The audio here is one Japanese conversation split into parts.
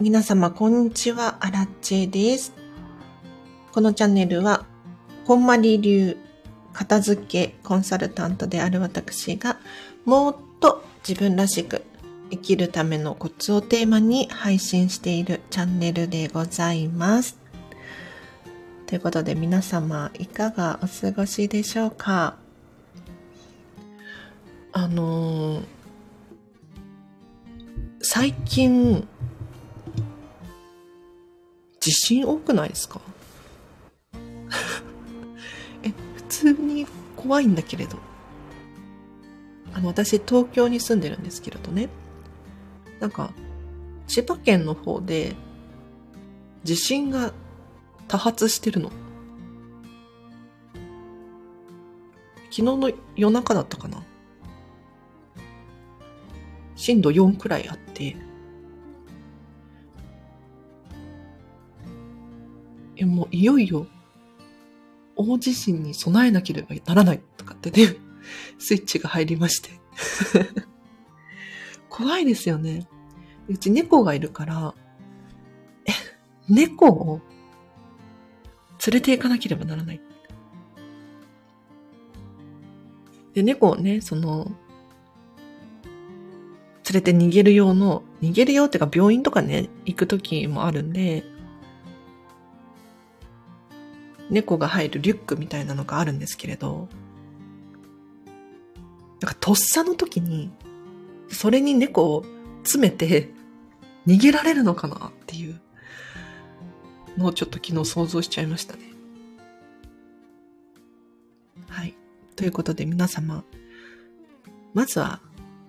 皆様、こんにちは。アラッチェです。このチャンネルは、こんまり流片付けコンサルタントである私が、もっと自分らしく生きるためのコツをテーマに配信しているチャンネルでございます。ということで皆様いかがお過ごしでしょうか？あのー最近地震多くないですか？え普通に怖いんだけれど。あの私東京に住んでるんですけれどね。なんか千葉県の方で地震が多発してるの。昨日の夜中だったかな。震度4くらいあって、え、もういよいよ大地震に備えなければならないとかってね、スイッチが入りまして。怖いですよね。うち猫がいるから、え、猫を連れて行かなければならない。で、猫をね、その、連れて逃げる用の、逃げる用っていうか病院とかね、行く時もあるんで、猫が入るリュックみたいなのがあるんですけれど、なんかとっさの時に、それに猫を詰めて逃げられるのかなっていうのをちょっと昨日想像しちゃいましたね。はい。ということで皆様、まずは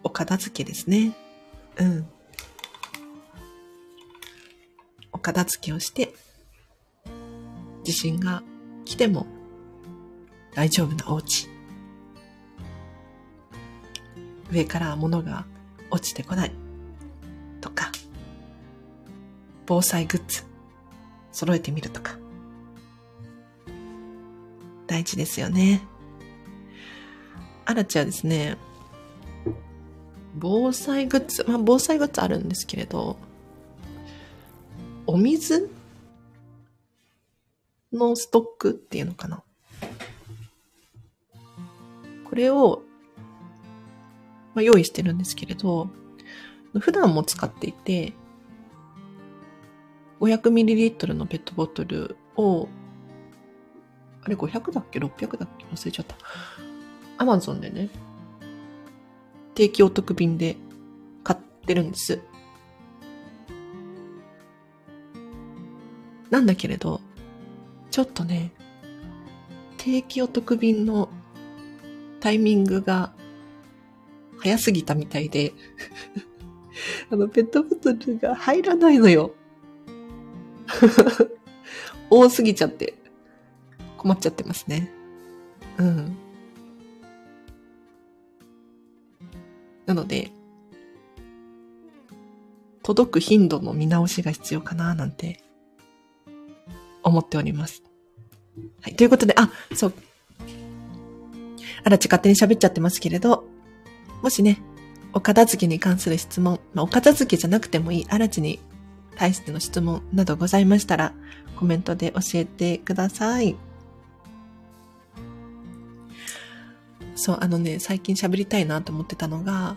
お片付けですね。うん。お片付けをして、地震が来ても大丈夫なお家。上から物が落ちてこない。とか、防災グッズ揃えてみるとか。大事ですよね。アラチはですね、防災グッズ、まあ防災グッズあるんですけれど、お水のストックっていうのかな。これを、まあ、用意してるんですけれど、普段も使っていて、500ml のペットボトルを、あれ500だっけ ?600 だっけ？忘れちゃった。アマゾンでね、定期お得便で買ってるんです。なんだけれど、ちょっとね、定期お得便のタイミングが早すぎたみたいで、あの、ペットボトルが入らないのよ。多すぎちゃって、困っちゃってますね。うん。なので、届く頻度の見直しが必要かななんて思っております。はい。ということで、あ、そう。あらち勝手に喋っちゃってますけれど、もしね、お片付けに関する質問、まあ、お片付けじゃなくてもいい、あらちに対しての質問などございましたら、コメントで教えてください。そう、あのね、最近喋りたいなと思ってたのが、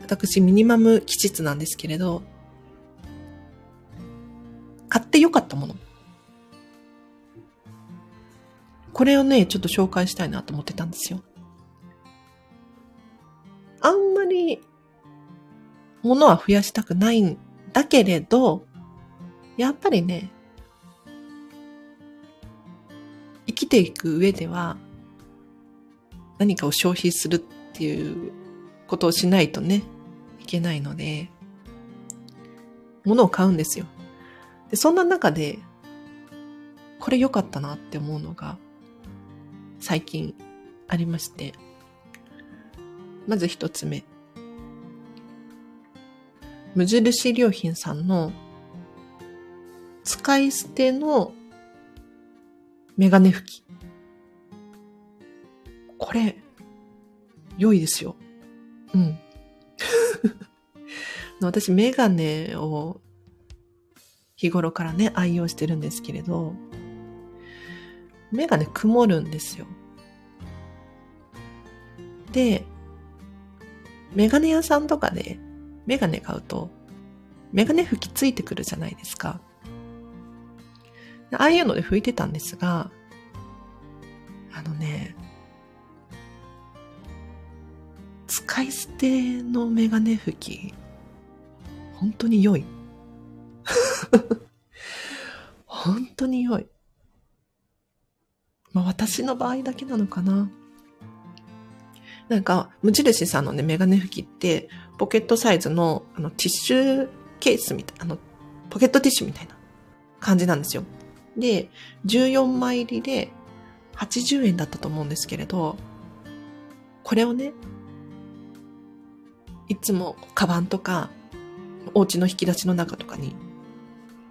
私、ミニマム気質なんですけれど、これをね、ちょっと紹介したいなと思ってたんですよ。あんまり、物は増やしたくないんだけれど、やっぱりね、生きていく上では、何かを消費するっていうことをしないとね、いけないので、物を買うんですよ。で、そんな中で、これ良かったなって思うのが、最近ありまして、まず一つ目。無印良品さんの使い捨てのメガネ拭き。これ、良いですよ。うん。私、メガネを日頃からね、愛用してるんですけれど、メガネ曇るんですよ。で、メガネ屋さんとかでメガネ買うと、メガネ拭きついてくるじゃないですか。ああいうので拭いてたんですが、あのね、使い捨てのメガネ拭き、本当に良い。本当に良い。まあ私の場合だけなのかな。なんか、無印さんのね、メガネ拭きって、ポケットサイズの、あの、ティッシュケースみたい、あの、ポケットティッシュみたいな感じなんですよ。で、14枚入りで80円だったと思うんですけれど、これをね、いつもカバンとか、お家の引き出しの中とかに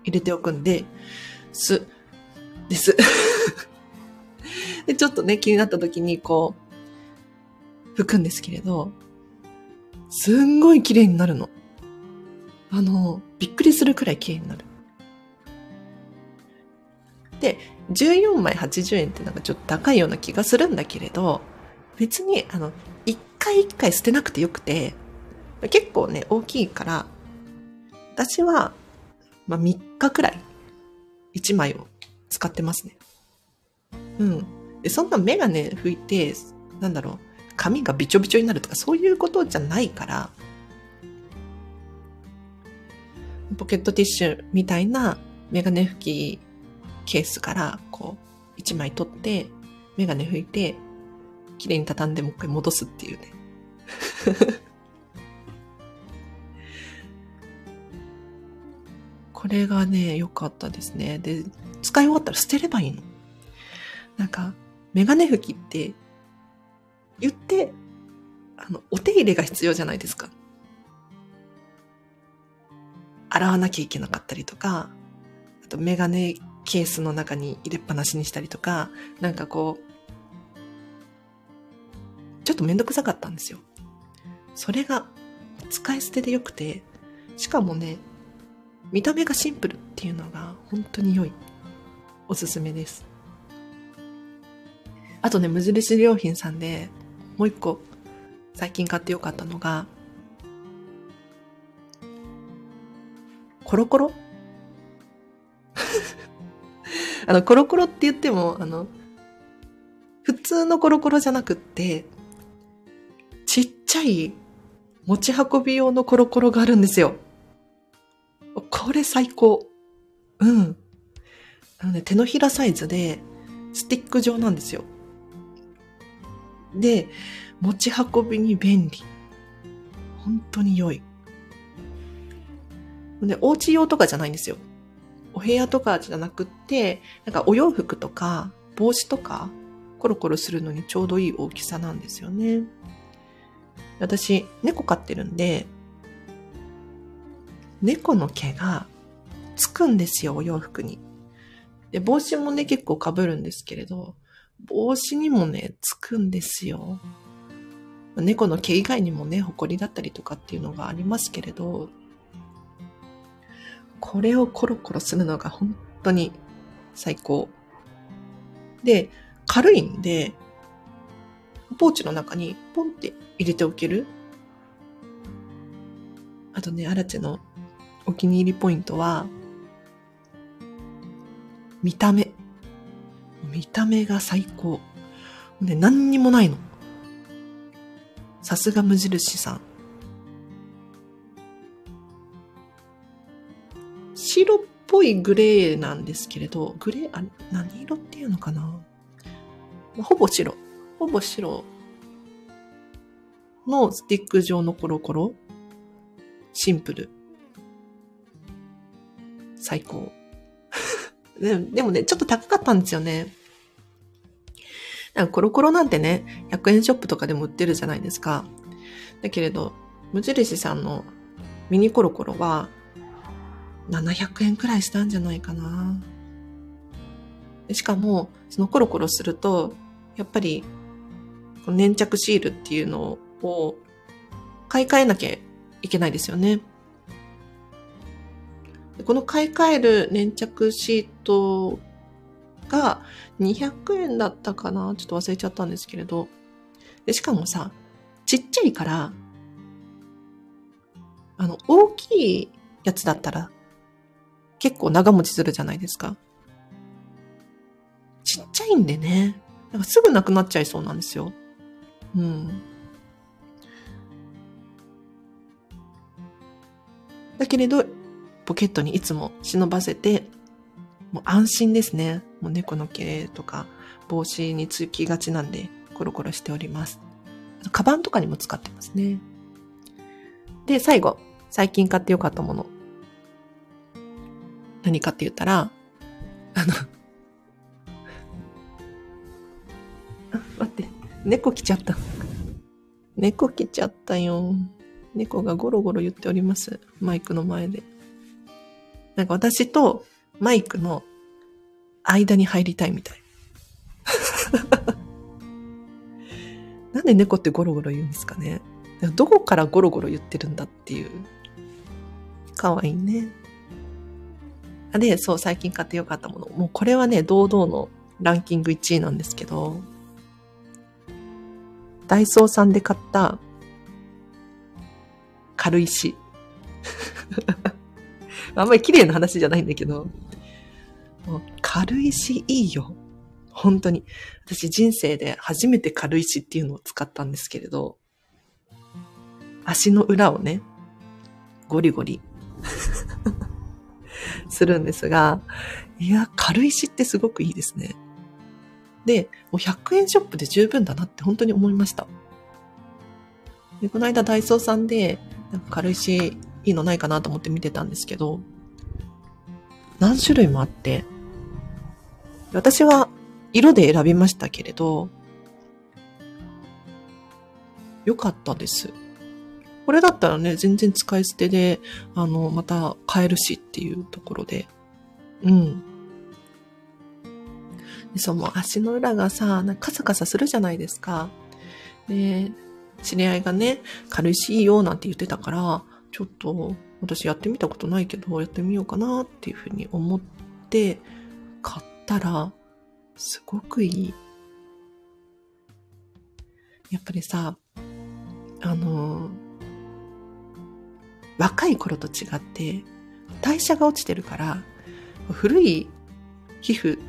入れておくんで、す、です。で、ちょっとね、気になった時にこう、拭くんですけれど、すんごい綺麗になるの。あの、びっくりするくらい綺麗になる。で、14枚80円ってなんかちょっと高いような気がするんだけれど、別に、あの、一回一回捨てなくてよくて、結構ね、大きいから、私は、まあ、3日くらい、1枚を使ってますね。うん。で、そんなメガネ拭いて、なんだろう、髪がびちょびちょになるとか、そういうことじゃないから、ポケットティッシュみたいなメガネ拭きケースからこう一枚取ってメガネ拭いて綺麗に畳んでもう一回戻すっていうね。これがね、良かったですね。で、使い終わったら捨てればいいの。なんか、メガネ拭きって言って、あの、お手入れが必要じゃないですか。洗わなきゃいけなかったりとか、あとメガネケースの中に入れっぱなしにしたりとか、なんかこう、ちょっとめんどくさかったんですよ。それが使い捨てでよくて、しかもね、見た目がシンプルっていうのが本当に良い。おすすめです。あとね、無印良品さんでもう一個最近買ってよかったのが、コロコロ？あの、コロコロって言っても、あの、普通のコロコロじゃなくって、ちっちゃい持ち運び用のコロコロがあるんですよ。これ最高。うん。あのね、手のひらサイズで、スティック状なんですよ。で、持ち運びに便利。本当に良い。で、お家用とかじゃないんですよ。お部屋とかじゃなくって、なんかお洋服とか帽子とかコロコロするのにちょうどいい大きさなんですよね。私、猫飼ってるんで、猫の毛がつくんですよ、お洋服に。で、帽子もね、結構被るんですけれど、帽子にもね、つくんですよ。猫の毛以外にもね、埃だったりとかっていうのがありますけれど、これをコロコロするのが本当に最高。で、軽いんで、ポーチの中にポンって入れておける。あとね、アラチェのお気に入りポイントは、見た目。見た目が最高。ね、何にもないの。さすが無印さん。白っぽいグレーなんですけれど、グレー、あ、何色っていうのかなほぼ白。ほぼ白のスティック状のコロコロ。シンプル。最高。で でもね、ちょっと高かったんですよね。なんかコロコロなんてね、100円ショップとかでも売ってるじゃないですか。だけれど、無印さんのミニコロコロは、700円くらいしたんじゃないかな。しかも、そのコロコロすると、やっぱり、粘着シールっていうのを買い替えなきゃいけないですよね。この買い替える粘着シートが200円だったかな？ちょっと忘れちゃったんですけれど。で、しかもさ、ちっちゃいから、あの、大きいやつだったら結構長持ちするじゃないですか。ちっちゃいんでね、なんかすぐなくなっちゃいそうなんですよ。うん。だけれど、ポケットにいつも忍ばせて、もう安心ですね。もう猫の毛とか帽子につきがちなんで、コロコロしております。カバンとかにも使ってますね。で、最後、最近買ってよかったもの。何かって言ったら、あのあ、待って、猫来ちゃった。猫来ちゃったよ。猫がゴロゴロ言っております。マイクの前で。なんか私とマイクの間に入りたいみたい。なんで猫ってゴロゴロ言うんですかねどこからゴロゴロ言ってるんだっていう。かわいいね。あで、そう、最近買ってよかったもの。もうこれはね、堂々のランキング1位なんですけど、ダイソーさんで買った軽石。あんまり綺麗な話じゃないんだけど、軽石いいよ。本当に。私人生で初めて軽石っていうのを使ったんですけれど、足の裏をね、ゴリゴリ するんですが、いや、軽石ってすごくいいですね。で、もう100円ショップで十分だなって本当に思いました。で、この間ダイソーさんで、なんか軽石いいのないかなと思って見てたんですけど、何種類もあって、私は色で選びましたけれど、良かったです。これだったらね、全然使い捨てで、あの、また買えるしっていうところで。うん。でそう、もう足の裏がさ、なんかカサカサするじゃないですか。で、知り合いがね、軽石いいよなんて言ってたから、ちょっと私やってみたことないけど、やってみようかなっていうふうに思ってったら、すごくいい。やっぱりさ、あの若い頃と違って、代謝が落ちてるから、古い皮膚、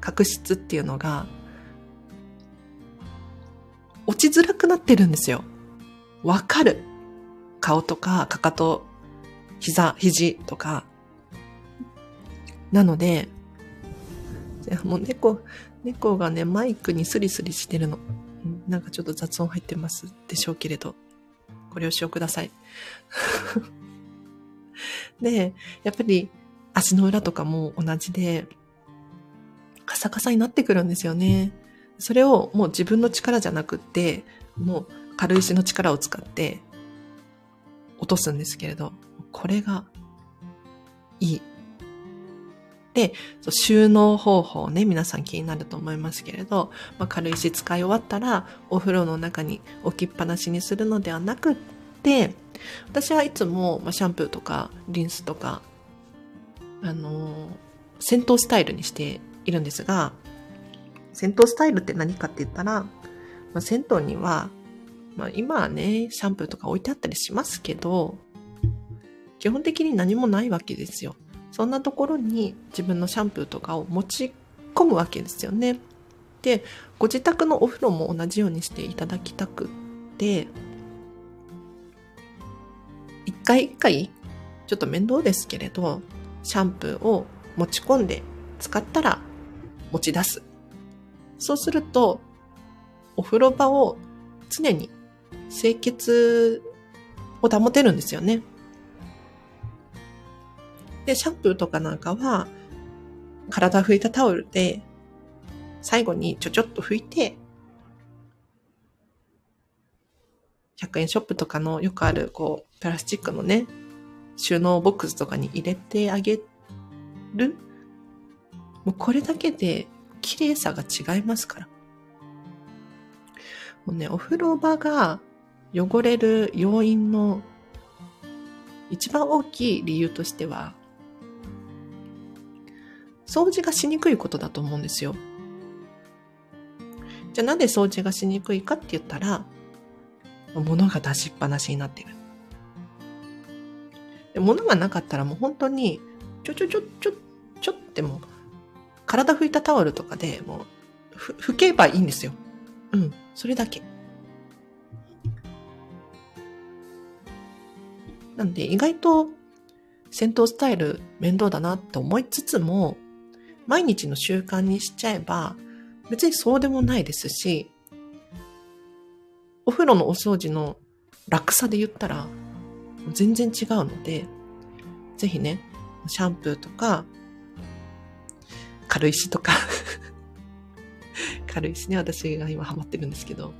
角質っていうのが、落ちづらくなってるんですよ。わかる。顔とか、かかと、膝、肘とか。なので、もう猫、猫がね、マイクにスリスリしてるの。なんかちょっと雑音入ってますでしょうけれど。ご了承ください。で、やっぱり足の裏とかも同じで、カサカサになってくるんですよね。それをもう自分の力じゃなくって、もう軽石の力を使って落とすんですけれど、これがいい。で、収納方法ね、皆さん気になると思いますけれど、まあ、軽石使い終わったら、お風呂の中に置きっぱなしにするのではなくって、私はいつも、まあ、シャンプーとかリンスとか、あのー、戦闘スタイルにしているんですが、戦闘スタイルって何かって言ったら、まあ、銭湯には、まあ、今はね、シャンプーとか置いてあったりしますけど、基本的に何もないわけですよ。そんなところに自分のシャンプーとかを持ち込むわけですよね。で、ご自宅のお風呂も同じようにしていただきたくって、一回一回、ちょっと面倒ですけれど、シャンプーを持ち込んで使ったら持ち出す。そうすると、お風呂場を常に清潔を保てるんですよね。で、シャンプーとかなんかは、体拭いたタオルで、最後にちょちょっと拭いて、100円ショップとかのよくある、こう、プラスチックのね、収納ボックスとかに入れてあげる。もうこれだけで綺麗さが違いますから。もうね、お風呂場が汚れる要因の一番大きい理由としては、掃除がしにくいことだと思うんですよ。じゃあなんで掃除がしにくいかって言ったら、物が出しっぱなしになってる。で物がなかったらもう本当に、ちょちょちょちょ、ちょってもう、体拭いたタオルとかでもう、拭けばいいんですよ。うん、それだけ。なんで意外と戦闘スタイル面倒だなって思いつつも、毎日の習慣にしちゃえば、別にそうでもないですし、お風呂のお掃除の楽さで言ったら、全然違うので、ぜひね、シャンプーとか、軽石とか軽石ね、私が今ハマってるんですけど、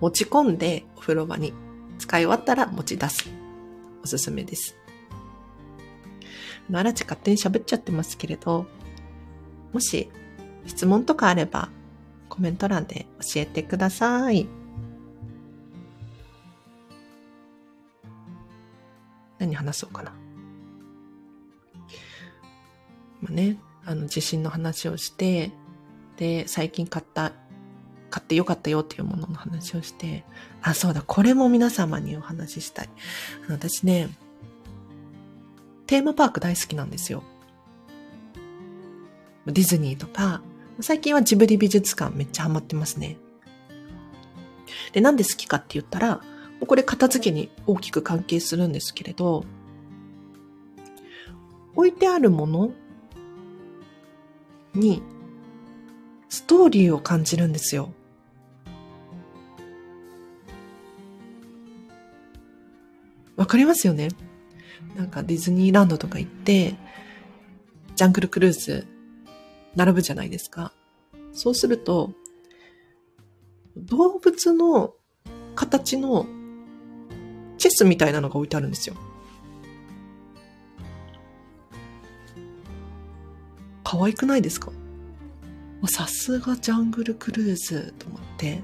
持ち込んでお風呂場に使い終わったら持ち出す。おすすめです。あらち勝手に喋っちゃってますけれど、もし質問とかあればコメント欄で教えてください。何話そうかな。まあね、あの地震の話をして、で、最近買った、買ってよかったよっていうものの話をして、あ、そうだ、これも皆様にお話ししたい。私ね、テーマパーク大好きなんですよ。ディズニーとか、最近はジブリ美術館めっちゃハマってますね。で、なんで好きかって言ったら、これ片付けに大きく関係するんですけれど、置いてあるものにストーリーを感じるんですよ。わかりますよね？なんかディズニーランドとか行って、ジャングルクルーズ並ぶじゃないですか。そうすると、動物の形のチェスみたいなのが置いてあるんですよ。可愛くないですか？さすがジャングルクルーズと思って、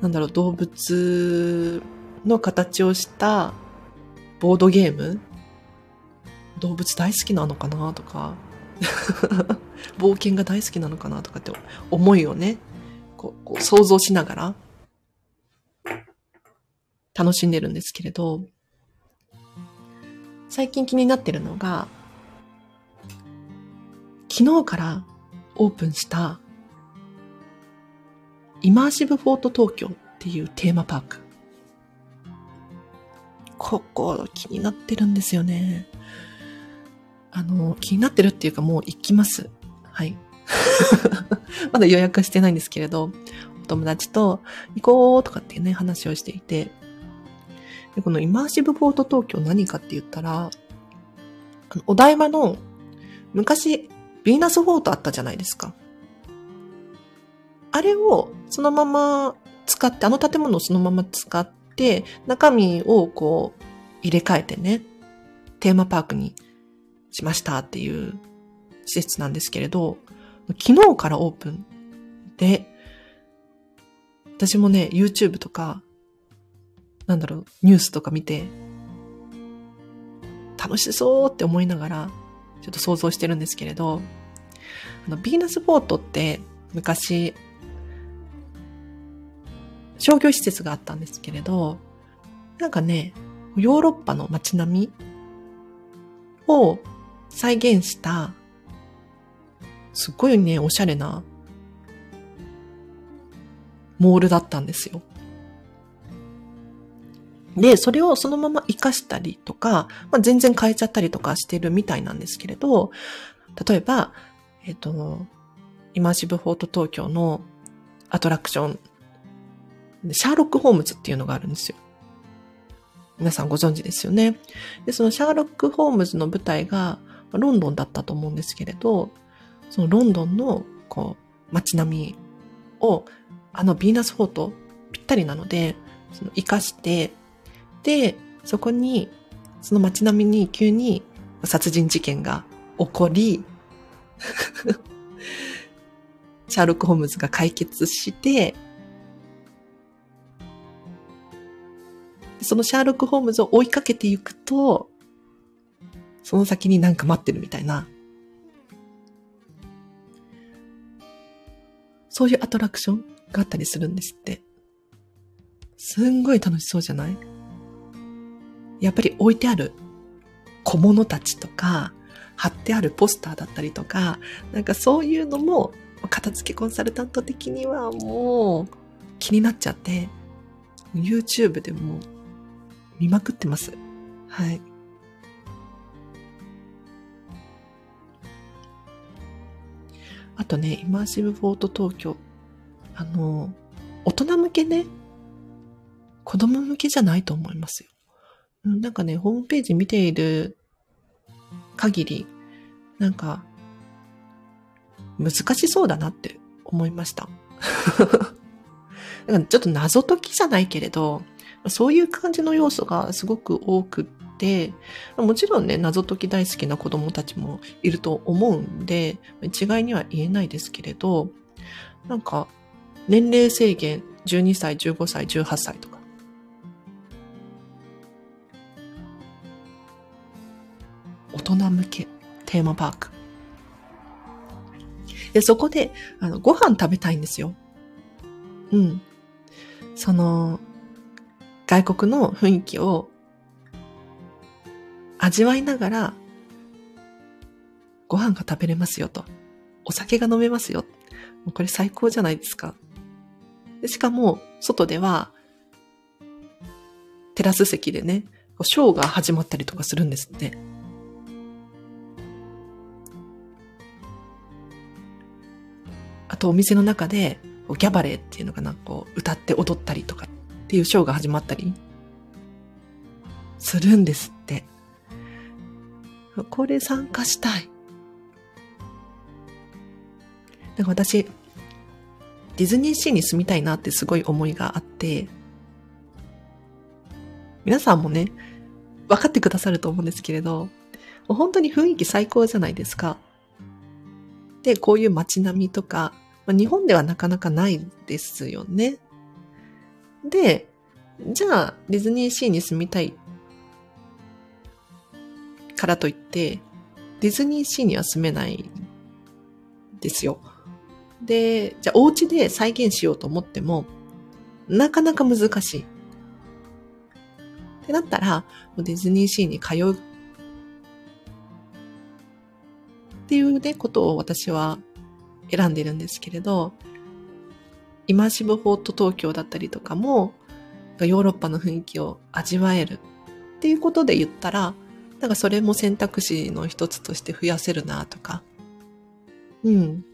なんだろう、動物の形をしたボードゲーム？動物大好きなのかな？とか。冒険が大好きなのかな？とかって思いをね、こうこう想像しながら。楽しんでるんですけれど、最近気になってるのが、昨日からオープンしたイマーシブフォート東京っていうテーマパーク。ここ気になってるんですよね。あの、気になってるっていうかもう行きます。はい。まだ予約してないんですけれど、お友達と行こうとかっていうね、話をしていて、でこのイマーシブフォート東京何かって言ったら、あのお台場の昔、ヴィーナスフォートあったじゃないですか。あれをそのまま使って、あの建物をそのまま使っ、中身をこう入れ替えてね、テーマパークにしましたっていう施設なんですけれど、昨日からオープンで、私もね、YouTube とか、なんだろう、ニュースとか見て、楽しそうって思いながら、ちょっと想像してるんですけれど、あの、ビーナスフォートって昔、商業施設があったんですけれど、なんかね、ヨーロッパの街並みを再現した、すっごいね、おしゃれな、モールだったんですよ。で、それをそのまま活かしたりとか、まあ、全然変えちゃったりとかしてるみたいなんですけれど、例えば、えっ、と、イマーシブフォート東京のアトラクション、シャーロック・ホームズっていうのがあるんですよ。皆さんご存知ですよね。で、そのシャーロック・ホームズの舞台がロンドンだったと思うんですけれど、そのロンドンのこう街並みをあのヴィーナスフォートぴったりなので、その活かして、で、そこに、その街並みに急に殺人事件が起こり、シャーロック・ホームズが解決して、そのシャーロック・ホームズを追いかけていくと、その先になんか待ってるみたいな。そういうアトラクションがあったりするんですって。すんごい楽しそうじゃない？やっぱり置いてある小物たちとか、貼ってあるポスターだったりとか、なんかそういうのも、片付けコンサルタント的にはもう気になっちゃって、YouTube でも見まくってます。はい。あとね、イマーシブフォート東京。あの、大人向けね、子供向けじゃないと思いますよ。なんかね、ホームページ見ている限り、なんか、難しそうだなって思いました。なんかちょっと謎解きじゃないけれど、そういう感じの要素がすごく多くって、もちろんね、謎解き大好きな子供たちもいると思うんで、一概には言えないですけれど、なんか、年齢制限12歳、15歳、18歳とか。大人向けテーマパーク。で、そこで、あの、ご飯食べたいんですよ。うん。その、外国の雰囲気を味わいながら、ご飯が食べれますよと。お酒が飲めますよ。もうこれ最高じゃないですか。でしかも、外では、テラス席でね、ショーが始まったりとかするんですって。あとお店の中で、ギャバレーっていうのかな、こう、歌って踊ったりとかっていうショーが始まったりするんですって。これ参加したい。なんか私、ディズニーシーに住みたいなってすごい思いがあって、皆さんもね、分かってくださると思うんですけれど、本当に雰囲気最高じゃないですか。で、こういう街並みとか、まあ、日本ではなかなかないですよね。で、じゃあ、ディズニーシーに住みたいからといって、ディズニーシーには住めないですよ。で、じゃあお家で再現しようと思っても、なかなか難しい。ってなったら、ディズニーシーに通うっていうね、ことを私は選んでるんですけれど、イマーシブフォート東京だったりとかも、ヨーロッパの雰囲気を味わえるっていうことで言ったら、なんかそれも選択肢の一つとして増やせるなとか。うん。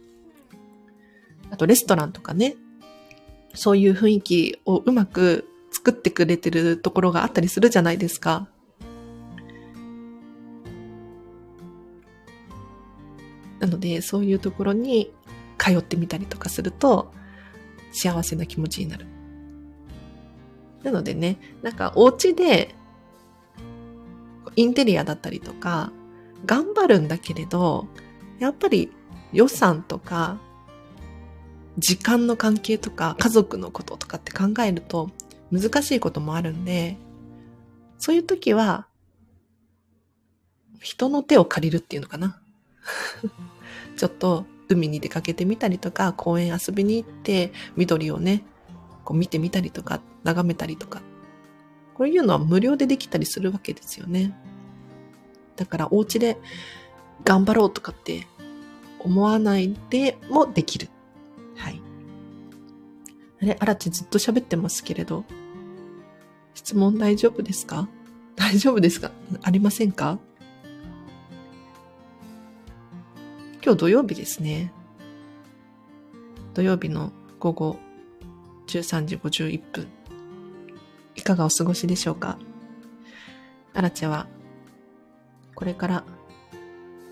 あとレストランとかね。そういう雰囲気をうまく作ってくれてるところがあったりするじゃないですか。なので、そういうところに通ってみたりとかすると、幸せな気持ちになる。なのでね、なんかお家で、インテリアだったりとか、頑張るんだけれど、やっぱり予算とか、時間の関係とか、家族のこととかって考えると、難しいこともあるんで、そういう時は、人の手を借りるっていうのかな。ちょっと海に出かけてみたりとか、公園遊びに行って、緑をね、こう見てみたりとか、眺めたりとか。こういうのは無料でできたりするわけですよね。だからお家で頑張ろうとかって思わないでもできる。はい。あれ、あらちずっと喋ってますけれど、質問大丈夫ですか？大丈夫ですか？ありませんか？今日土曜日ですね。土曜日の午後13時51分。いかがお過ごしでしょうか？アラチェは、これから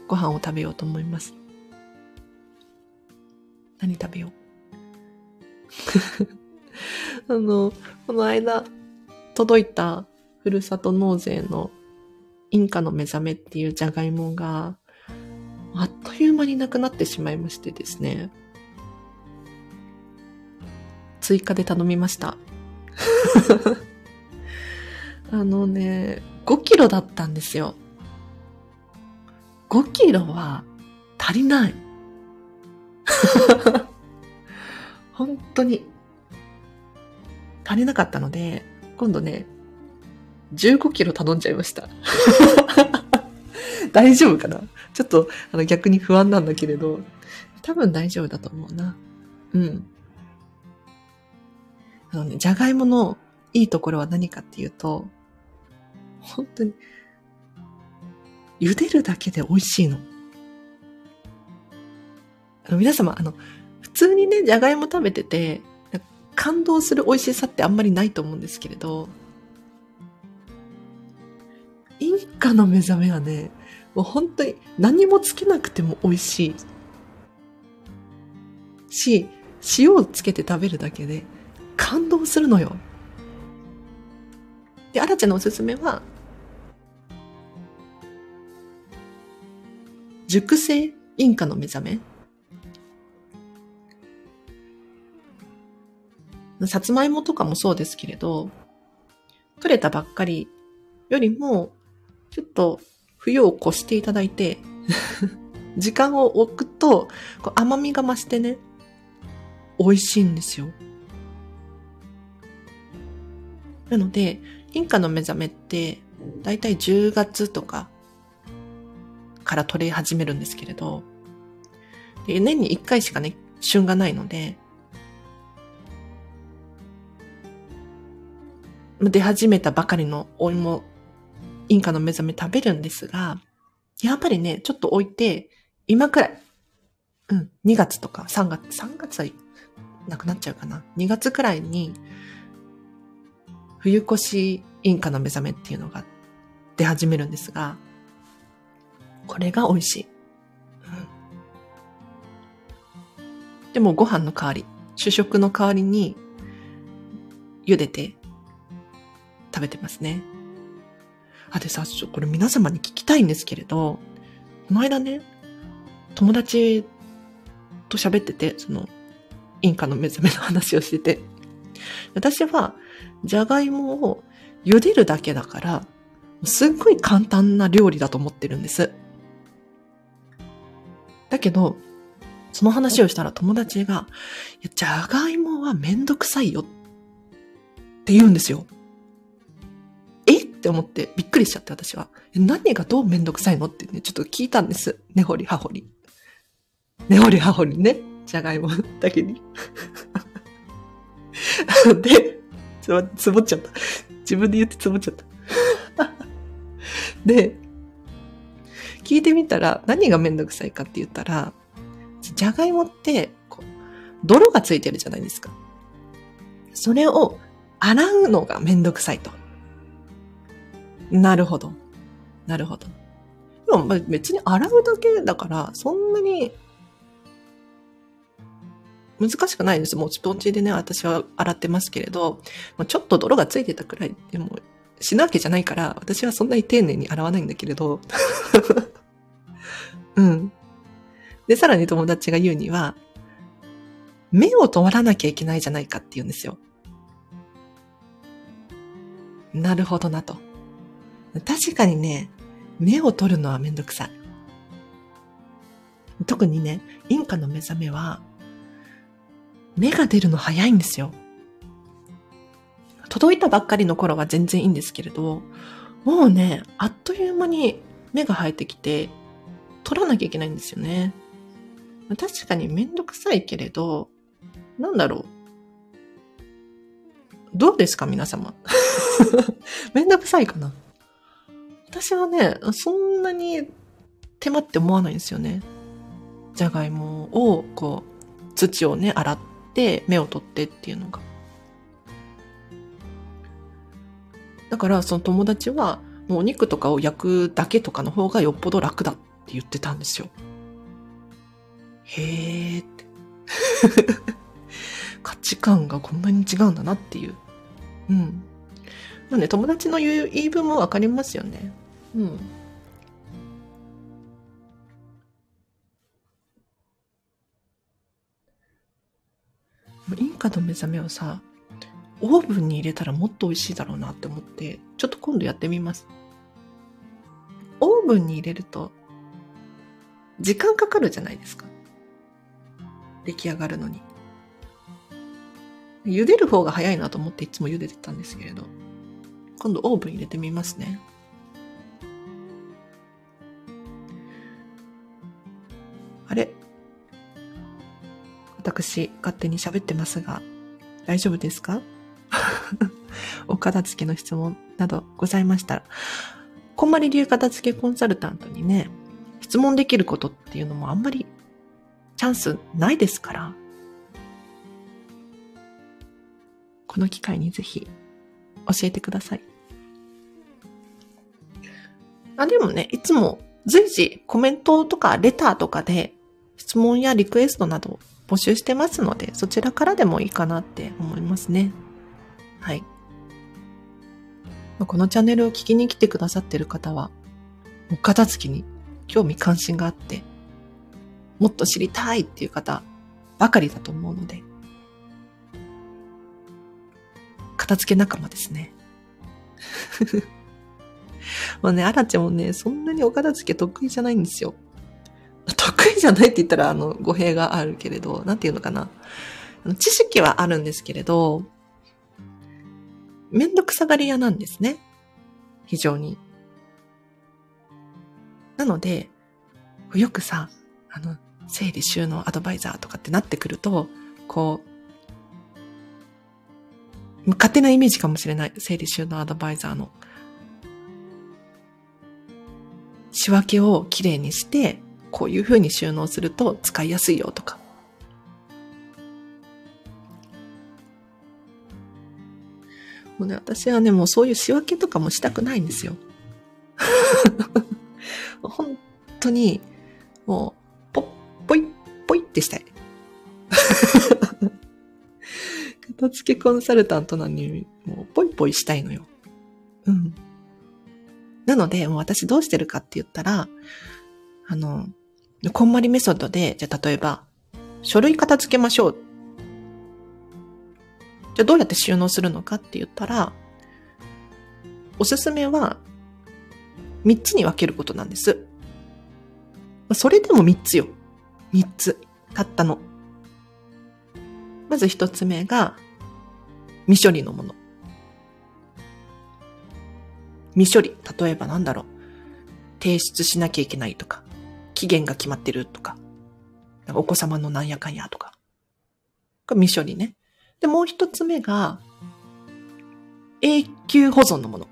ご飯を食べようと思います。何食べよう？あの、この間、届いたふるさと納税のインカの目覚めっていうじゃがいもが、あっという間になくなってしまいましてですね。追加で頼みました。あのね、5キロだったんですよ。5キロは足りない。本当に。足りなかったので、今度ね、15キロ頼んじゃいました。大丈夫かな？ちょっとあの逆に不安なんだけれど、多分大丈夫だと思うな。うん。あのね、じゃがいものいいところは何かっていうと、本当に、茹でるだけで美味しいの。あの皆様、あの、普通にね、じゃがいも食べてて、感動する美味しさってあんまりないと思うんですけれど、インカの目覚めはね、もう本当に何もつけなくても美味しい。し、塩をつけて食べるだけで感動するのよ。で、アラちゃんのおすすめは、熟成インカの目覚め。さつまいもとかもそうですけれど、取れたばっかりよりも、ちょっと冬を越していただいて 時間を置くと、甘みが増してね、美味しいんですよ。なので、インカの目覚めって、だいたい10月とかから取れ始めるんですけれど、年に1回しかね、旬がないので、出始めたばかりのお芋、インカの目覚め食べるんですが、やっぱりね、ちょっと置いて、今くらい、うん、2月とか3月、3月はなくなっちゃうかな。2月くらいに、冬越しインカの目覚めっていうのが出始めるんですが、これが美味しい。うん、でもご飯の代わり、主食の代わりに茹でて食べてますね。あ、でさ、これ皆様に聞きたいんですけれど、この間ね、友達と喋ってて、その、インカの目覚めの話をしてて、私は、じゃがいもを茹でるだけだから、すっごい簡単な料理だと思ってるんです。だけど、その話をしたら友達が、じゃがいもはめんどくさいよって言うんですよ。って思ってびっくりしちゃって私は。何がどうめんどくさいの？ってね、ちょっと聞いたんです。根掘り葉掘り。根掘り葉掘りね。じゃがいもだけに。で、つぼ、つぼっちゃった。自分で言ってつぼっちゃった。で、聞いてみたら何がめんどくさいかって言ったら、じゃがいもって、こう、泥がついてるじゃないですか。それを洗うのがめんどくさいと。なるほど。なるほど。でも別に洗うだけだから、そんなに難しくないです。もうスポンジでね、私は洗ってますけれど、ちょっと泥がついてたくらいでも死ぬわけじゃないから、私はそんなに丁寧に洗わないんだけれど。うん。で、さらに友達が言うには、目を通らなきゃいけないじゃないかって言うんですよ。なるほどなと。確かにね、目を取るのはめんどくさい。特にね、インカの目覚めは、芽が出るの早いんですよ。届いたばっかりの頃は全然いいんですけれど、もうね、あっという間に芽が生えてきて、取らなきゃいけないんですよね。確かにめんどくさいけれど、なんだろう。どうですか皆様？めんどくさいかな？私はね、そんなに手間って思わないんですよね。じゃがいもを、こう、土をね、洗って芽を取ってっていうのが。だからその友達はもうお肉とかを焼くだけとかの方がよっぽど楽だって言ってたんですよ。へーって。価値観がこんなに違うんだなっていう。うん。まあね、友達の言う言い分もわかりますよね。うん。インカの目覚めをさ、オーブンに入れたらもっと美味しいだろうなって思って、ちょっと今度やってみます。オーブンに入れると、時間かかるじゃないですか。出来上がるのに。茹でる方が早いなと思っていつも茹でてたんですけれど、今度オーブン入れてみますね。あれ？私、勝手に喋ってますが、大丈夫ですか？お片付けの質問などございましたら、こんまり流片付けコンサルタントにね、質問できることっていうのもあんまりチャンスないですから、この機会にぜひ教えてください。あ、でもね、いつも随時コメントとかレターとかで質問やリクエストなど募集してますので、そちらからでもいいかなって思いますね。はい。このチャンネルを聞きに来てくださってる方は、お片付きに興味関心があって、もっと知りたいっていう方ばかりだと思うので、片付け仲間ですね。まあね、アラチェもね、そんなにお片付け得意じゃないんですよ。得意じゃないって言ったら、あの、語弊があるけれど、なんていうのかな。知識はあるんですけれど、めんどくさがり屋なんですね。非常に。なので、よくさ、あの、整理収納アドバイザーとかってなってくると、こう、勝手なイメージかもしれない。整理収納アドバイザーの。仕分けをきれいにして、こういう風に収納すると使いやすいよとか。もうね、私はね、もうそういう仕分けとかもしたくないんですよ。本当に、もう、ぽっ、ぽい、ぽいってしたい。片付けコンサルタントなのに、もう、ぽいぽいしたいのよ。うん。なので、もう私どうしてるかって言ったら、あの、こんまりメソッドで、じゃあ例えば、書類片付けましょう。じゃあどうやって収納するのかって言ったら、おすすめは、3つに分けることなんです。それでも3つよ。3つ。たったの。まず1つ目が、未処理のもの。未処理。例えばなんだろう。提出しなきゃいけないとか。期限が決まってるとか。かお子様のなんやかんやとか。これ未処理ね。で、もう一つ目が、永久保存のもの。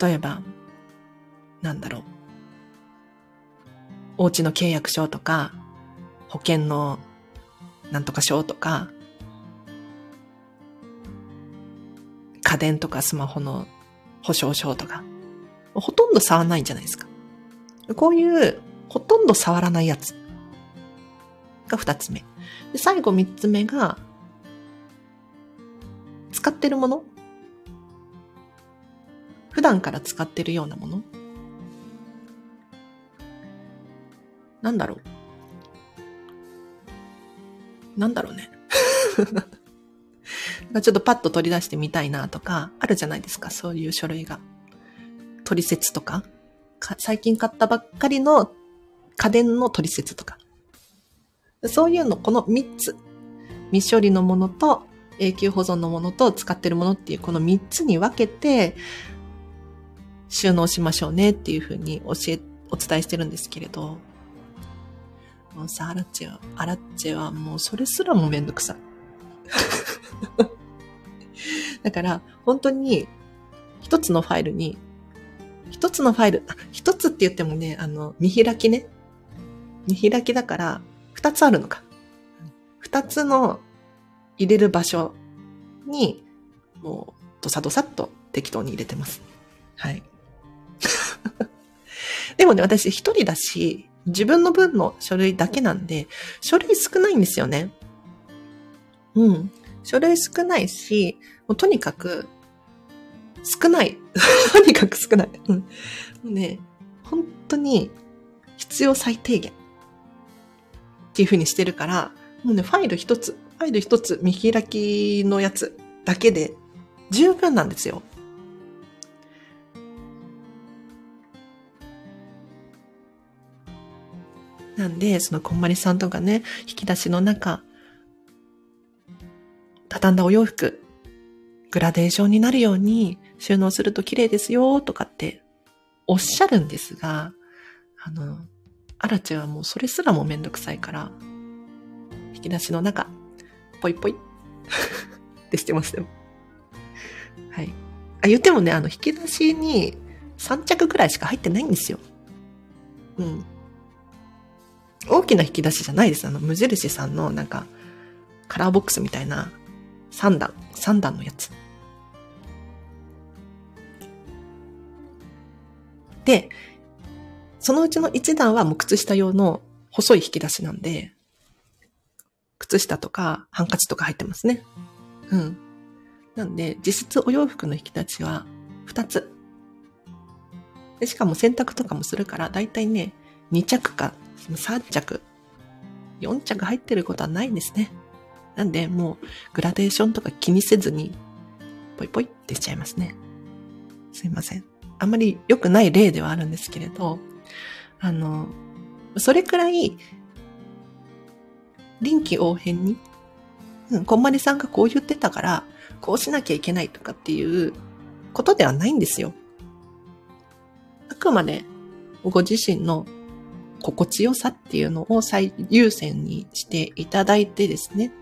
例えば、なんだろう。お家の契約書とか、保険のなんとか証とか、家電とかスマホの保証書とか、ほとんど触らないんじゃないですか。こういうほとんど触らないやつが二つ目。で最後三つ目が、使ってるもの普段から使ってるようなものなんだろうなんだろうね。ちょっとパッと取り出してみたいなとか、あるじゃないですか、そういう書類が。取説とか、最近買ったばっかりの家電の取説とか。そういうの、この3つ。未処理のものと、永久保存のものと使ってるものっていうこの3つに分けて、収納しましょうねっていうふうに教え、お伝えしてるんですけれど。もうさ、アラッチェは、アラッチェはもうそれすらもめんどくさい。だから、本当に、一つのファイルに、一つのファイル、一つって言ってもね、あの、見開きね。見開きだから、二つあるのか。二つの入れる場所に、もう、どさどさっと適当に入れてます。はい。でもね、私一人だし、自分の分の書類だけなんで、書類少ないんですよね。うん。書類少ないし、もうとにかく、少ない。とにかく少ない。うん。もうね、本当に必要最低限っていう風にしてるから、もうね、ファイル一つ、ファイル一つ見開きのやつだけで十分なんですよ。なんで、そのこんまりさんとかね、引き出しの中、畳んだお洋服、グラデーションになるように収納すると綺麗ですよとかっておっしゃるんですが、あの、アラチェはもうそれすらもめんどくさいから、引き出しの中、ぽいぽいってしてますよ。はい。あ、言ってもね、あの、引き出しに3着くらいしか入ってないんですよ。うん。大きな引き出しじゃないです。あの、無印さんのなんか、カラーボックスみたいな3段、3段のやつ。で、そのうちの1段はもう靴下用の細い引き出しなんで、靴下とかハンカチとか入ってますね。うん。なんで、実質お洋服の引き立ちは2つ。でしかも洗濯とかもするから、だいたいね、2着か3着、4着入ってることはないんですね。なんで、もう、グラデーションとか気にせずに、ぽいぽいってしちゃいますね。すいません。あんまり良くない例ではあるんですけれど、あの、それくらい、臨機応変に、うん、こんまりさんがこう言ってたから、こうしなきゃいけないとかっていうことではないんですよ。あくまでご自身の心地よさっていうのを最優先にしていただいてですね。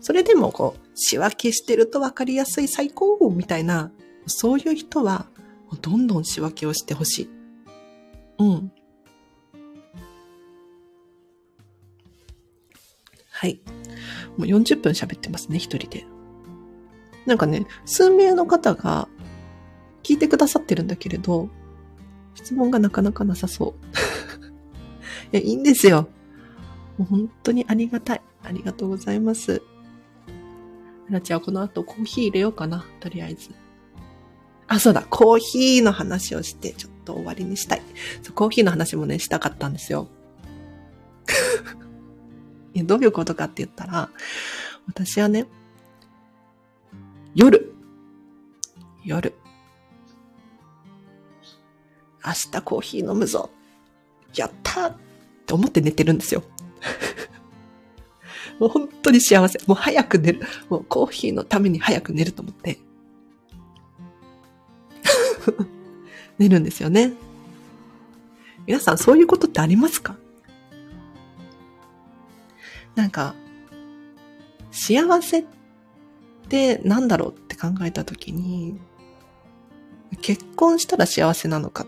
それでもこう、仕分けしてると分かりやすい最高みたいな、そういう人は、どんどん仕分けをしてほしい。うん。はい。もう40分喋ってますね、一人で。なんかね、数名の方が聞いてくださってるんだけれど、質問がなかなかなさそう。いや、いいんですよ。もう本当にありがたい。ありがとうございます。ラチはこの後コーヒー入れようかな。とりあえず。あ、そうだ。コーヒーの話をして、ちょっと終わりにしたい。そうコーヒーの話もね、したかったんですよ。いやどういうことかって言ったら、私はね、夜、夜、明日コーヒー飲むぞ。やったって思って寝てるんですよ。もう本当に幸せ。もう早く寝る。もうコーヒーのために早く寝ると思って。寝るんですよね。皆さんそういうことってありますか？なんか、幸せって何だろうって考えたときに、結婚したら幸せなのかっ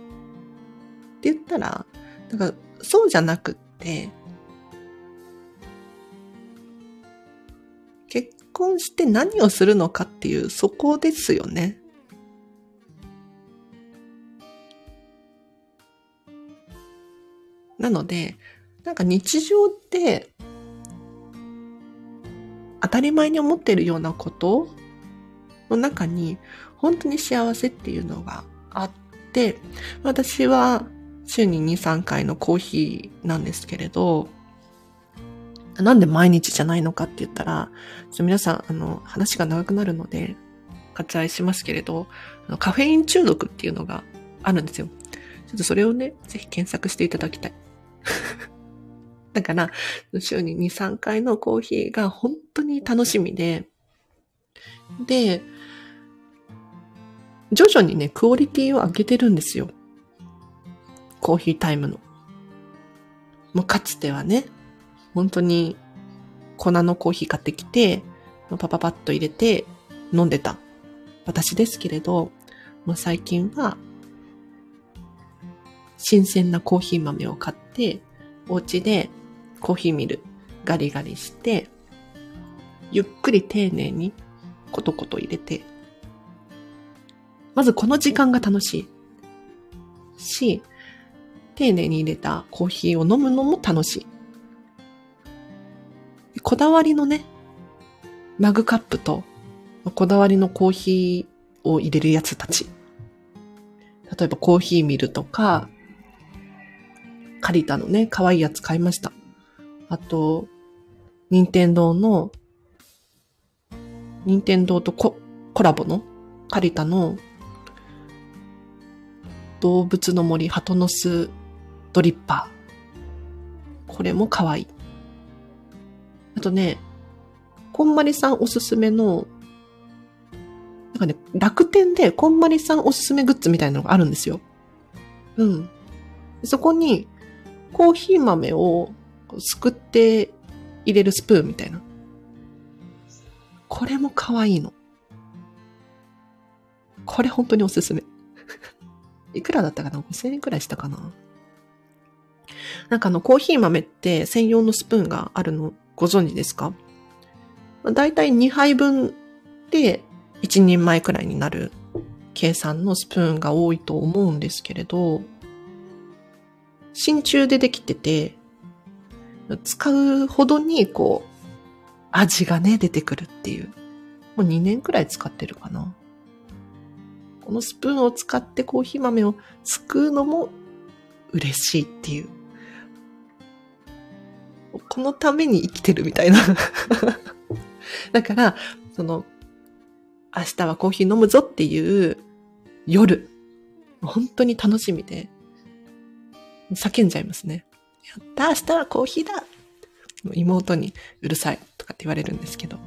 て言ったら、だかそうじゃなくって、結婚して何をするのかっていう、そこですよね。なので、なんか日常って、当たり前に思っているようなことの中に、本当に幸せっていうのがあって、私は週に2、3回のコーヒーなんですけれど、なんで毎日じゃないのかって言ったら、ちょっと皆さん、あの、話が長くなるので、割愛しますけれど、カフェイン中毒っていうのがあるんですよ。ちょっとそれをね、ぜひ検索していただきたい。だから、週に2、3回のコーヒーが本当に楽しみで、で、徐々にね、クオリティを上げてるんですよ。コーヒータイムの。もうかつてはね、本当に粉のコーヒー買ってきて、パパパッと入れて飲んでた私ですけれど、もう最近は新鮮なコーヒー豆を買って、お家でコーヒーミルガリガリして、ゆっくり丁寧にコトコト入れて、まずこの時間が楽しいし、丁寧に入れたコーヒーを飲むのも楽しい。こだわりのね、マグカップと、こだわりのコーヒーを入れるやつたち。例えばコーヒーミルとか、カリタのね、可愛いやつ買いました。あと、任天堂の、任天堂とココラボの借りたの動物の森ハトノスドリッパー。これも可愛い。あとね、こんまりさんおすすめの、なんかね、楽天でこんまりさんおすすめグッズみたいなのがあるんですよ。うん。そこに、コーヒー豆をすくって入れるスプーンみたいな。これも可愛いの。これ本当におすすめ。いくらだったかな ?5000 円くらいしたかな？なんかあの、コーヒー豆って専用のスプーンがあるのご存知ですか？だいたい2杯分で1人前くらいになる計算のスプーンが多いと思うんですけれど、真鍮でできてて、使うほどにこう、味がね、出てくるっていう。もう2年くらい使ってるかな。このスプーンを使ってコーヒー豆をすくうのも嬉しいっていう。このために生きてるみたいな。だから、その、明日はコーヒー飲むぞっていう夜、本当に楽しみで、叫んじゃいますね。やった明日はコーヒーだ妹にうるさいとかって言われるんですけど。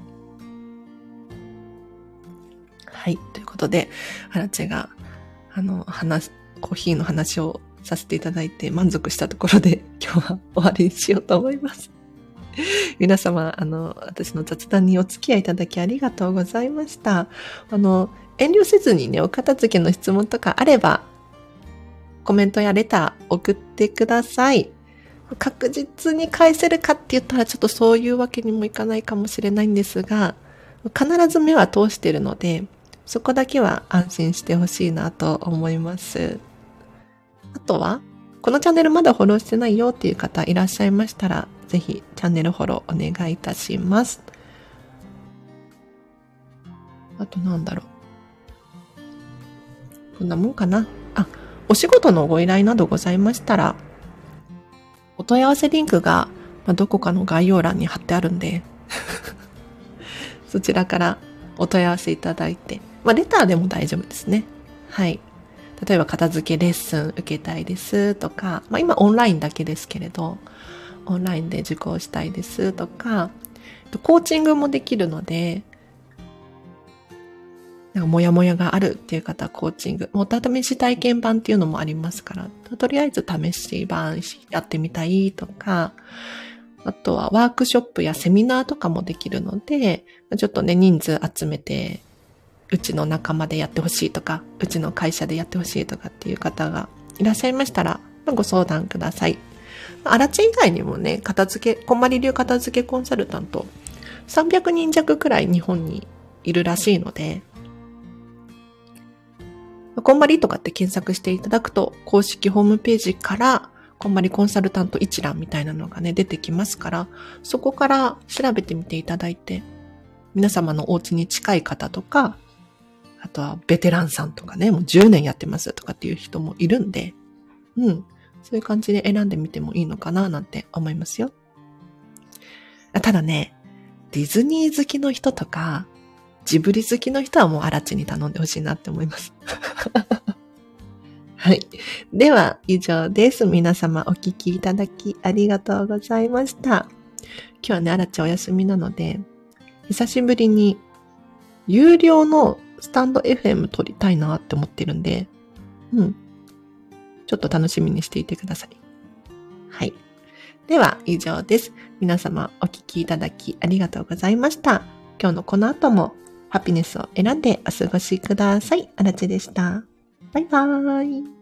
はい。ということで、アラチェが、あの、話、コーヒーの話をさせていただいて満足したところで 今日は終わりにしようと思います。皆様、あの、私の雑談にお付き合いいただきありがとうございました。あの、遠慮せずにね、お片付けの質問とかあれば、コメントやレター送ってください。確実に返せるかって言ったらちょっとそういうわけにもいかないかもしれないんですが、必ず目は通してるので、そこだけは安心してほしいなと思います。あとは、このチャンネルまだフォローしてないよっていう方いらっしゃいましたら、ぜひチャンネルフォローお願いいたします。あとなんだろう。こんなもんかな。あ、お仕事のご依頼などございましたら、お問い合わせリンクが、まどこかの概要欄に貼ってあるんで そちらからお問い合わせいただいて、まあ、レターでも大丈夫ですね。はい。例えば、片付けレッスン受けたいですとか、まあ、今オンラインだけですけれど、オンラインで受講したいですとか、コーチングもできるので、なんかモヤモヤがあるっていう方はコーチング、お試し体験版っていうのもありますから、とりあえず試し版やってみたいとか、あとはワークショップやセミナーとかもできるので、ちょっとね、人数集めて、うちの仲間でやってほしいとか、うちの会社でやってほしいとかっていう方がいらっしゃいましたら、ご相談ください。アラチ以外にもね、片付け、こんまり流片付けコンサルタント、300人弱くらい日本にいるらしいので、こんまりとかって検索していただくと、公式ホームページから、こんまりコンサルタント一覧みたいなのがね、出てきますから、そこから調べてみていただいて、皆様のお家に近い方とか、あとはベテランさんとかね、もう10年やってますとかっていう人もいるんで、うん。そういう感じで選んでみてもいいのかななんて思いますよ。ただね、ディズニー好きの人とか、ジブリ好きの人はもうアラチに頼んでほしいなって思います。はい。では、以上です。皆様お聞きいただきありがとうございました。今日はね、アラチお休みなので、久しぶりに有料のスタンド FM 撮りたいなって思ってるんで、うん。ちょっと楽しみにしていてください。はい。では、以上です。皆様お聞きいただきありがとうございました。今日のこの後もハピネスを選んでお過ごしください。あらちでした。バイバーイ。